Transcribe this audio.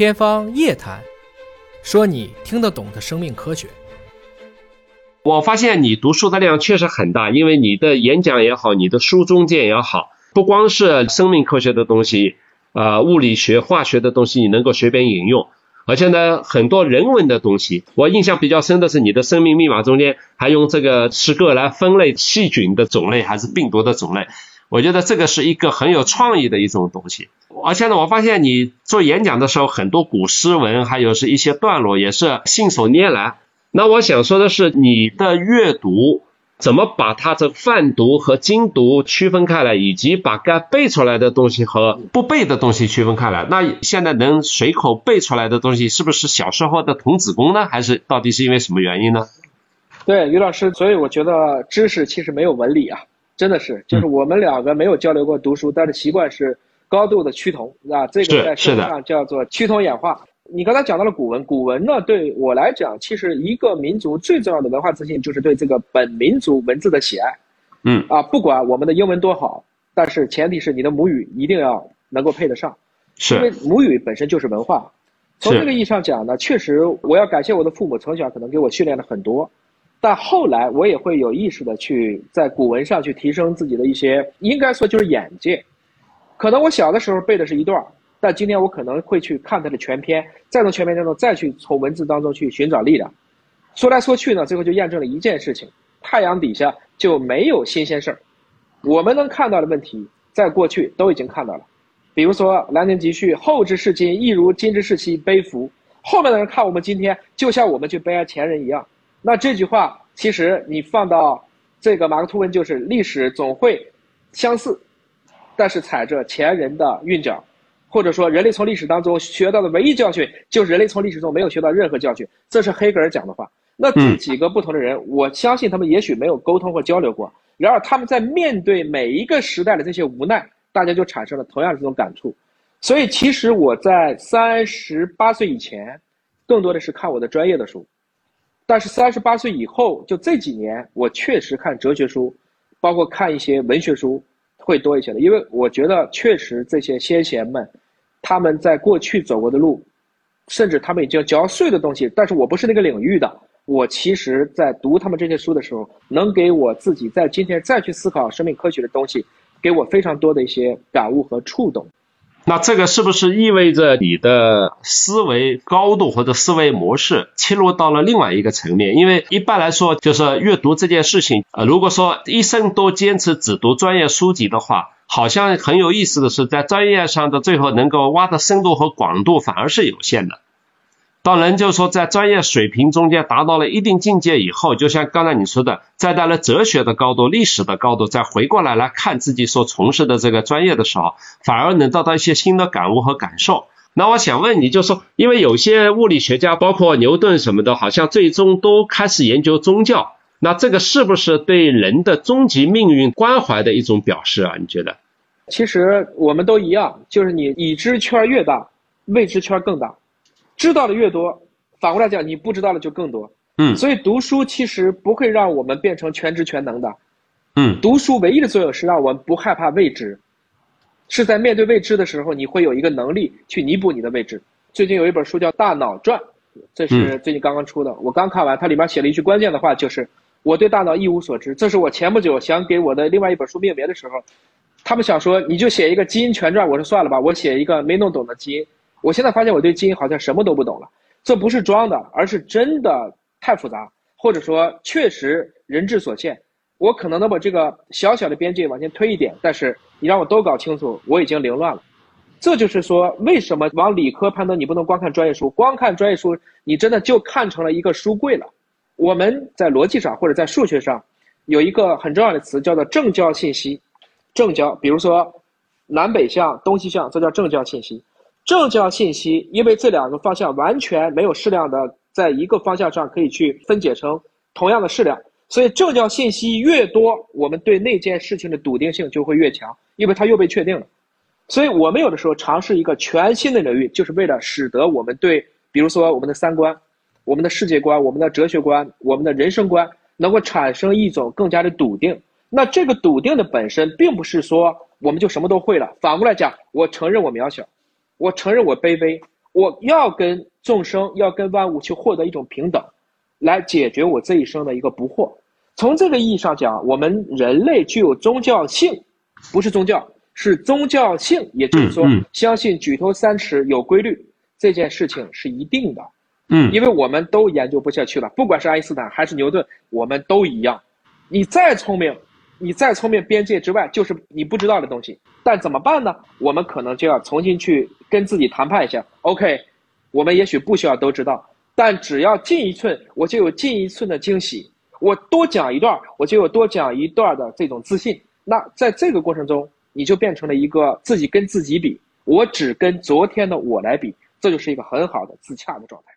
天方夜谭，说你听得懂的生命科学。我发现你读书的量确实很大，因为你的演讲也好，你的书中间也好，不光是生命科学的东西，啊，物理学、化学的东西，你能够随便引用。而且呢，很多人文的东西，我印象比较深的是你的生命密码中间还用这个诗歌来分类细菌的种类还是病毒的种类，我觉得这个是一个很有创意的一种东西。而且呢，我发现你做演讲的时候，很多古诗文还有是一些段落也是信手拈来。那我想说的是，你的阅读。怎么把它这泛读和精读区分开来，以及把该背出来的东西和不背的东西区分开来？那现在能随口背出来的东西，是不是小时候的童子功呢？还是到底是因为什么原因呢？对，于老师，所以我觉得知识其实没有文理啊，真的是，就是我们两个没有交流过读书，但是习惯是高度的趋同，啊，这个在社会上叫做趋同演化。你刚才讲到了古文，古文呢对我来讲，其实一个民族最重要的文化自信就是对这个本民族文字的喜爱。嗯啊，不管我们的英文多好，但是前提是你的母语一定要能够配得上。是。因为母语本身就是文化。从这个意义上讲呢，确实我要感谢我的父母，从小可能给我训练了很多，但后来我也会有意识的去在古文上去提升自己的一些，应该说就是眼界。可能我小的时候背的是一段。但今天我可能会去看它的全篇，再从全篇当中再去从文字当中去寻找力量。说来说去呢，最后就验证了一件事情：太阳底下就没有新鲜事儿。我们能看到的问题，在过去都已经看到了。比如说《兰亭集序》“后之视今，亦如今之视昔”，悲夫。后面的人看我们今天，就像我们去悲哀前人一样。那这句话，其实你放到这个马克吐温，就是历史总会相似，但是踩着前人的韵脚。或者说，人类从历史当中学到的唯一教训，就是人类从历史中没有学到任何教训。这是黑格尔讲的话。那这几个不同的人，我相信他们也许没有沟通或交流过。然而，他们在面对每一个时代的这些无奈，大家就产生了同样的这种感触。所以，其实我在三十八岁以前，更多的是看我的专业的书。但是，三十八岁以后，就这几年，我确实看哲学书，包括看一些文学书。会多一些的，因为我觉得确实这些先贤们，他们在过去走过的路，甚至他们已经嚼碎的东西，但是我不是那个领域的，我其实在读他们这些书的时候，能给我自己在今天再去思考生命科学的东西，给我非常多的一些感悟和触动。那这个是不是意味着你的思维高度或者思维模式切入到了另外一个层面？因为一般来说，就是阅读这件事情，呃，如果说一生都坚持只读专业书籍的话，好像很有意思的是，在专业上的最后能够挖的深度和广度反而是有限的。当人就是说，在专业水平中间达到了一定境界以后，就像刚才你说的，再到了哲学的高度、历史的高度，再回过来来看自己所从事的这个专业的时候，反而能得到一些新的感悟和感受。那我想问你，就说，因为有些物理学家，包括牛顿什么的，好像最终都开始研究宗教，那这个是不是对人的终极命运关怀的一种表示啊？你觉得？其实我们都一样，就是你已知圈越大，未知圈更大。知道的越多，反过来讲，你不知道的就更多。嗯，所以读书其实不会让我们变成全知全能的。嗯，读书唯一的作用是让我们不害怕未知，是在面对未知的时候，你会有一个能力去弥补你的未知。最近有一本书叫《大脑传》，这是最近刚刚出的，我刚看完，它里面写了一句关键的话，就是我对大脑一无所知。这是我前不久想给我的另外一本书命名的时候，他们想说你就写一个基因全传，我说算了吧，我写一个没弄懂的基因。我现在发现我对基因好像什么都不懂了，这不是装的，而是真的太复杂，或者说确实人之所限。我可能能把这个小小的边界往前推一点，但是你让我都搞清楚，我已经凌乱了。这就是说，为什么往理科攀登，你不能光看专业书，光看专业书，你真的就看成了一个书柜了。我们在逻辑上或者在数学上，有一个很重要的词叫做正交信息。正交，比如说南北向、东西向，这叫正交信息。正交信息，因为这两个方向完全没有适量的，在一个方向上可以去分解成同样的适量，所以正交信息越多，我们对那件事情的笃定性就会越强，因为它又被确定了。所以我们有的时候尝试一个全新的领域，就是为了使得我们对，比如说我们的三观、我们的世界观、我们的哲学观、我们的人生观，能够产生一种更加的笃定。那这个笃定的本身，并不是说我们就什么都会了，反过来讲，我承认我渺小。我承认我卑微，我要跟众生，要跟万物去获得一种平等，来解决我这一生的一个不惑。从这个意义上讲，我们人类具有宗教性，不是宗教，是宗教性，也就是说，相信举头三尺有规律这件事情是一定的。嗯，因为我们都研究不下去了，不管是爱因斯坦还是牛顿，我们都一样。你再聪明，你再聪明，边界之外就是你不知道的东西。但怎么办呢？我们可能就要重新去跟自己谈判一下。OK，我们也许不需要都知道，但只要进一寸，我就有进一寸的惊喜。我多讲一段，我就有多讲一段的这种自信。那在这个过程中，你就变成了一个自己跟自己比，我只跟昨天的我来比，这就是一个很好的自洽的状态。